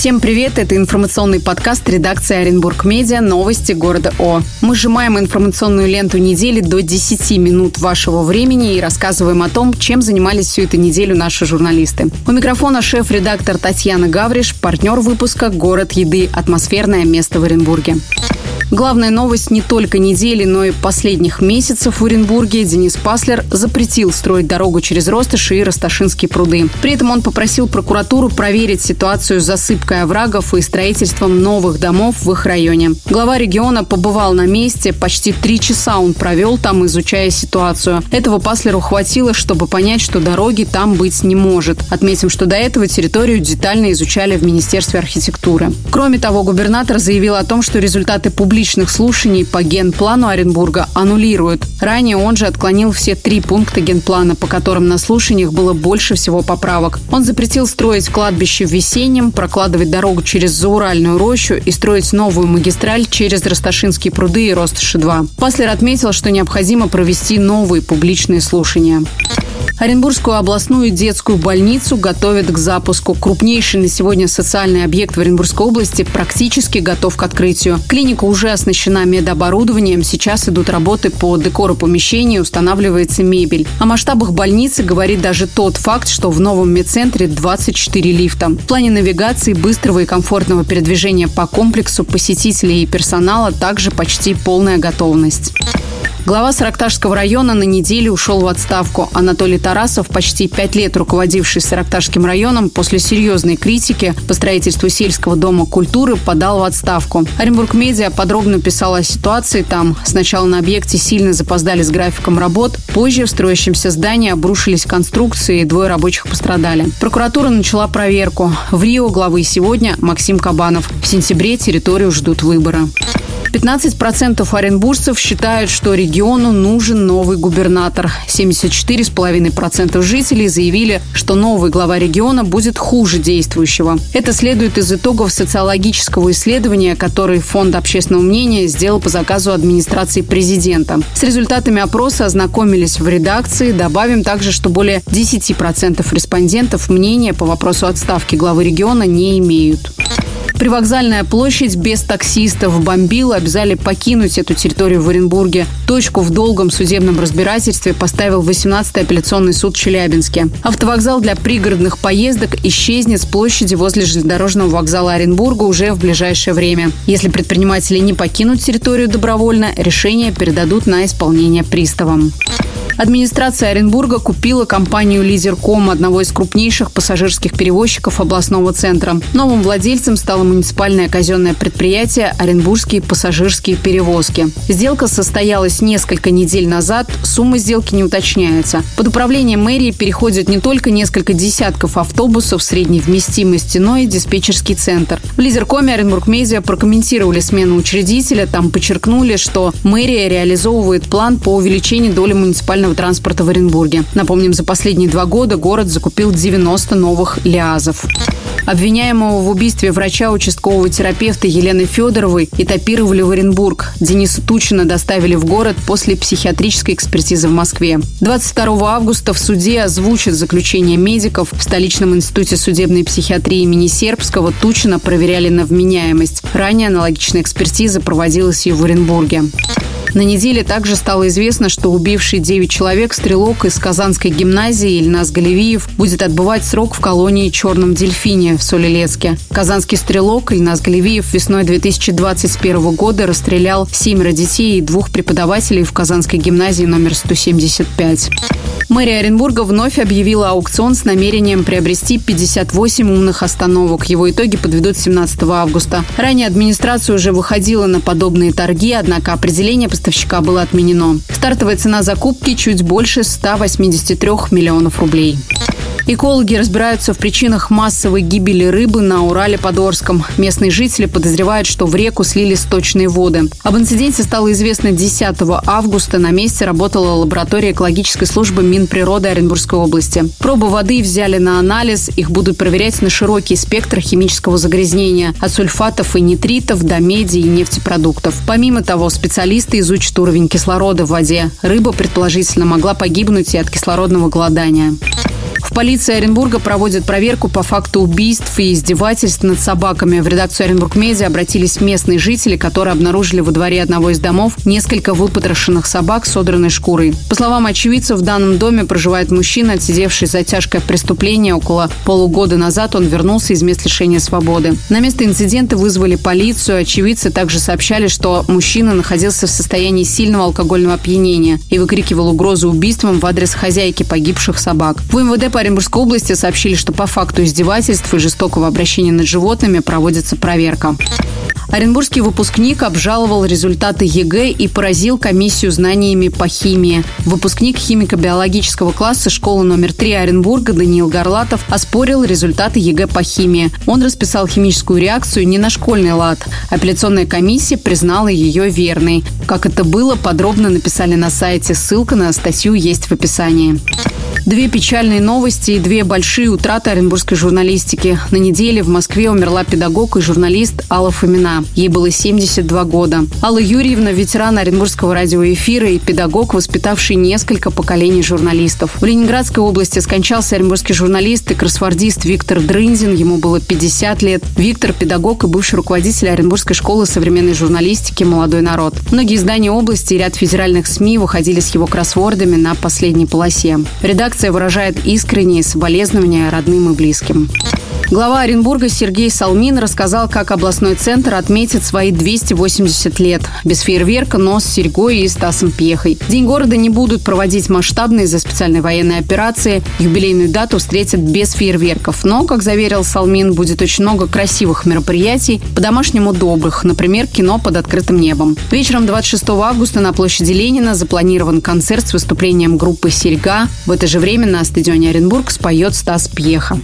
Всем привет! Это информационный подкаст редакции Оренбург Медиа «Новости города О». Мы сжимаем информационную ленту недели до 10 минут вашего времени и рассказываем о том, чем занимались всю эту неделю наши журналисты. У микрофона шеф-редактор Татьяна Гавриш, партнер выпуска «Город еды. Атмосферное место в Оренбурге». Главная новость не только недели, но и последних месяцев в Оренбурге Денис Паслер запретил строить дорогу через Ростыши и Росташинские пруды. При этом он попросил прокуратуру проверить ситуацию с засыпкой оврагов и строительством новых домов в их районе. Глава региона побывал на месте. Почти три часа он провел там, изучая ситуацию. Этого Паслеру хватило, чтобы понять, что дороги там быть не может. Отметим, что до этого территорию детально изучали в Министерстве архитектуры. Кроме того, губернатор заявил о том, что результаты публичных публичных слушаний по генплану Оренбурга аннулируют. Ранее он же отклонил все три пункта генплана, по которым на слушаниях было больше всего поправок. Он запретил строить кладбище в Весеннем, прокладывать дорогу через Зауральную рощу и строить новую магистраль через Росташинские пруды и Росташи-2. Паслер отметил, что необходимо провести новые публичные слушания. Оренбургскую областную детскую больницу готовят к запуску. Крупнейший на сегодня социальный объект в Оренбургской области практически готов к открытию. Клиника уже оснащена медоборудованием. Сейчас идут работы по декору помещения, устанавливается мебель. О масштабах больницы говорит даже тот факт, что в новом медцентре 24 лифта. В плане навигации, быстрого и комфортного передвижения по комплексу посетителей и персонала также почти полная готовность. Глава Саракташского района на неделю ушел в отставку. Анатолий Тарасов, почти пять лет руководивший Саракташским районом, после серьезной критики по строительству сельского дома культуры подал в отставку. Оренбург Медиа подробно писала о ситуации там. Сначала на объекте сильно запоздали с графиком работ, позже в строящемся здании обрушились конструкции и двое рабочих пострадали. Прокуратура начала проверку. В Рио главы сегодня Максим Кабанов. В сентябре территорию ждут выборы. 15% оренбуржцев считают, что региону нужен новый губернатор. 74,5% жителей заявили, что новый глава региона будет хуже действующего. Это следует из итогов социологического исследования, который Фонд общественного мнения сделал по заказу администрации президента. С результатами опроса ознакомились в редакции. Добавим также, что более 10% респондентов мнения по вопросу отставки главы региона не имеют. Привокзальная площадь без таксистов бомбила, обязали покинуть эту территорию в Оренбурге. Точку в долгом судебном разбирательстве поставил 18-й апелляционный суд в Челябинске. Автовокзал для пригородных поездок исчезнет с площади возле железнодорожного вокзала Оренбурга уже в ближайшее время. Если предприниматели не покинут территорию добровольно, решение передадут на исполнение приставам. Администрация Оренбурга купила компанию «Лидерком», одного из крупнейших пассажирских перевозчиков областного центра. Новым владельцем стало муниципальное казенное предприятие «Оренбургские пассажирские перевозки». Сделка состоялась несколько недель назад, сумма сделки не уточняется. Под управление мэрии переходят не только несколько десятков автобусов средней вместимости, но и диспетчерский центр. В «Лидеркоме» Оренбург Медиа прокомментировали смену учредителя, там подчеркнули, что мэрия реализовывает план по увеличению доли муниципального транспорта в Оренбурге. Напомним, за последние два года город закупил 90 новых ЛиАЗов. Обвиняемого в убийстве врача участкового терапевта Елены Федоровой этапировали в Оренбург. Дениса Тучина доставили в город после психиатрической экспертизы в Москве. 22 августа в суде озвучат заключение медиков. В столичном институте судебной психиатрии имени Сербского Тучина проверяли на вменяемость. Ранее аналогичная экспертиза проводилась и в Оренбурге. На неделе также стало известно, что убивший 9 человек стрелок из Казанской гимназии Ильнас Галевиев будет отбывать срок в колонии «Черном дельфине» в Солилецке. Казанский стрелок Ильнас Галевиев весной 2021 года расстрелял семеро детей и двух преподавателей в Казанской гимназии номер 175. Мэрия Оренбурга вновь объявила аукцион с намерением приобрести 58 умных остановок. Его итоги подведут 17 августа. Ранее администрация уже выходила на подобные торги, однако определение поставщика было отменено. Стартовая цена закупки чуть больше 183 миллионов рублей. Экологи разбираются в причинах массовой гибели рыбы на Урале-Подорском. Местные жители подозревают, что в реку слили сточные воды. Об инциденте стало известно 10 августа. На месте работала лаборатория экологической службы Минприроды Оренбургской области. Пробы воды взяли на анализ. Их будут проверять на широкий спектр химического загрязнения. От сульфатов и нитритов до меди и нефтепродуктов. Помимо того, специалисты изучат уровень кислорода в воде. Рыба, предположительно, могла погибнуть и от кислородного голодания. Полиция Оренбурга проводит проверку по факту убийств и издевательств над собаками. В редакцию Оренбург Медиа обратились местные жители, которые обнаружили во дворе одного из домов несколько выпотрошенных собак с содранной шкурой. По словам очевидцев, в данном доме проживает мужчина, отсидевший за тяжкое преступление. Около полугода назад он вернулся из мест лишения свободы. На место инцидента вызвали полицию. Очевидцы также сообщали, что мужчина находился в состоянии сильного алкогольного опьянения и выкрикивал угрозу убийством в адрес хозяйки погибших собак. В МВД по Оренбургской области сообщили, что по факту издевательств и жестокого обращения над животными проводится проверка. Оренбургский выпускник обжаловал результаты ЕГЭ и поразил комиссию знаниями по химии. Выпускник химико-биологического класса школы номер 3 Оренбурга Даниил Горлатов оспорил результаты ЕГЭ по химии. Он расписал химическую реакцию не на школьный лад. Апелляционная комиссия признала ее верной. Как это было, подробно написали на сайте. Ссылка на статью есть в описании. Две печальные новости и две большие утраты оренбургской журналистики. На неделе в Москве умерла педагог и журналист Алла Фомина. Ей было 72 года. Алла Юрьевна – ветеран Оренбургского радиоэфира и педагог, воспитавший несколько поколений журналистов. В Ленинградской области скончался оренбургский журналист и кроссвордист Виктор Дрынзин. Ему было 50 лет. Виктор – педагог и бывший руководитель Оренбургской школы современной журналистики «Молодой народ». Многие издания области и ряд федеральных СМИ выходили с его кроссвордами на последней полосе. Редакция выражает искренние соболезнования родным и близким. Глава Оренбурга Сергей Салмин рассказал, как областной центр отметит свои 280 лет. Без фейерверка, но с серьгой и Стасом Пьехой. День города не будут проводить масштабные из-за специальной военной операции. Юбилейную дату встретят без фейерверков. Но, как заверил Салмин, будет очень много красивых мероприятий, по-домашнему добрых. Например, кино под открытым небом. Вечером 26 августа на площади Ленина запланирован концерт с выступлением группы «Серьга». В это же время на стадионе Оренбург споет Стас Пьеха.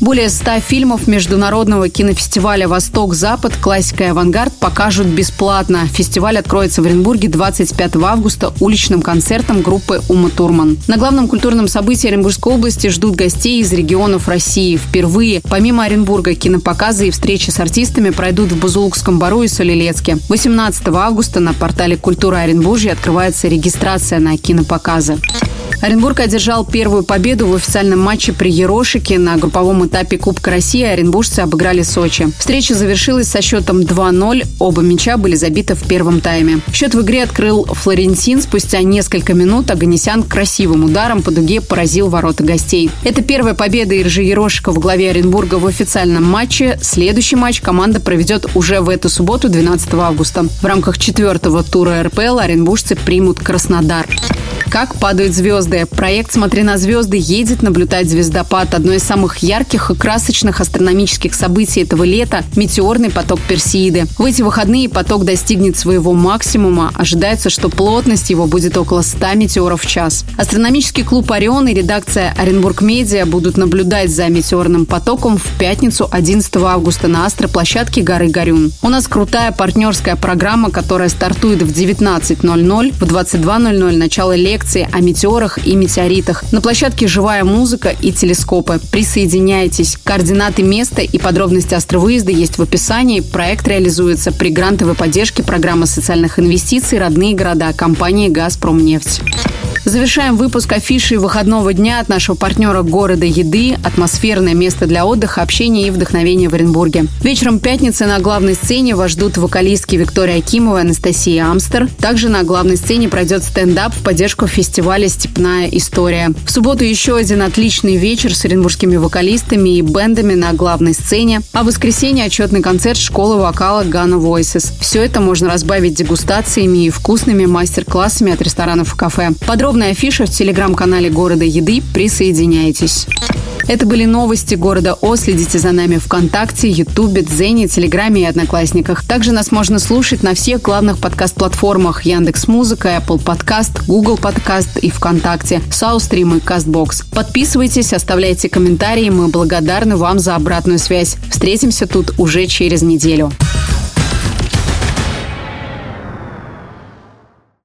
Более 100 фильмов международного кинофестиваля «Восток-Запад. Классика и авангард» покажут бесплатно. Фестиваль откроется в Оренбурге 25 августа уличным концертом группы «Ума Турман». На главном культурном событии Оренбургской области ждут гостей из регионов России. Впервые, помимо Оренбурга, кинопоказы и встречи с артистами пройдут в Бузулукском бару и Солилецке. 18 августа на портале «Культура Оренбуржья» открывается регистрация на кинопоказы. Оренбург одержал первую победу в официальном матче при Ерошике. На групповом этапе Кубка России оренбуржцы обыграли Сочи. Встреча завершилась со счетом 2-0. Оба мяча были забиты в первом тайме. Счет в игре открыл Флорентин. Спустя несколько минут Аганесян красивым ударом по дуге поразил ворота гостей. Это первая победа Иржи Ерошика в главе Оренбурга в официальном матче. Следующий матч команда проведет уже в эту субботу, 12 августа. В рамках четвертого тура РПЛ оренбуржцы примут Краснодар. Как падают звезды. Проект «Смотри на звезды» едет наблюдать звездопад. Одно из самых ярких и красочных астрономических событий этого лета – метеорный поток Персеиды. В эти выходные поток достигнет своего максимума. Ожидается, что плотность его будет около 100 метеоров в час. Астрономический клуб «Орион» и редакция «Оренбург Медиа» будут наблюдать за метеорным потоком в пятницу 11 августа на астроплощадке горы Горюн. У нас крутая партнерская программа, которая стартует в 19.00, в 22.00 начало лекции лекции о метеорах и метеоритах. На площадке живая музыка и телескопы. Присоединяйтесь. Координаты места и подробности астровыезда есть в описании. Проект реализуется при грантовой поддержке программы социальных инвестиций «Родные города» компании «Газпромнефть». Завершаем выпуск афиши выходного дня от нашего партнера города еды, атмосферное место для отдыха, общения и вдохновения в Оренбурге. Вечером пятницы на главной сцене вас ждут вокалистки Виктория Акимова и Анастасия Амстер. Также на главной сцене пройдет стендап в поддержку фестиваля «Степная история». В субботу еще один отличный вечер с оренбургскими вокалистами и бендами на главной сцене. А в воскресенье отчетный концерт школы вокала Ghana Voices. Все это можно разбавить дегустациями и вкусными мастер-классами от ресторанов и кафе. Подробно Подробная афиша в телеграм-канале Города Еды. Присоединяйтесь. Это были новости города О. Следите за нами ВКонтакте, Ютубе, Дзене, Телеграме и Одноклассниках. Также нас можно слушать на всех главных подкаст-платформах Яндекс Музыка, Apple Podcast, Google Podcast и ВКонтакте, Саустрим и Castbox. Подписывайтесь, оставляйте комментарии. Мы благодарны вам за обратную связь. Встретимся тут уже через неделю.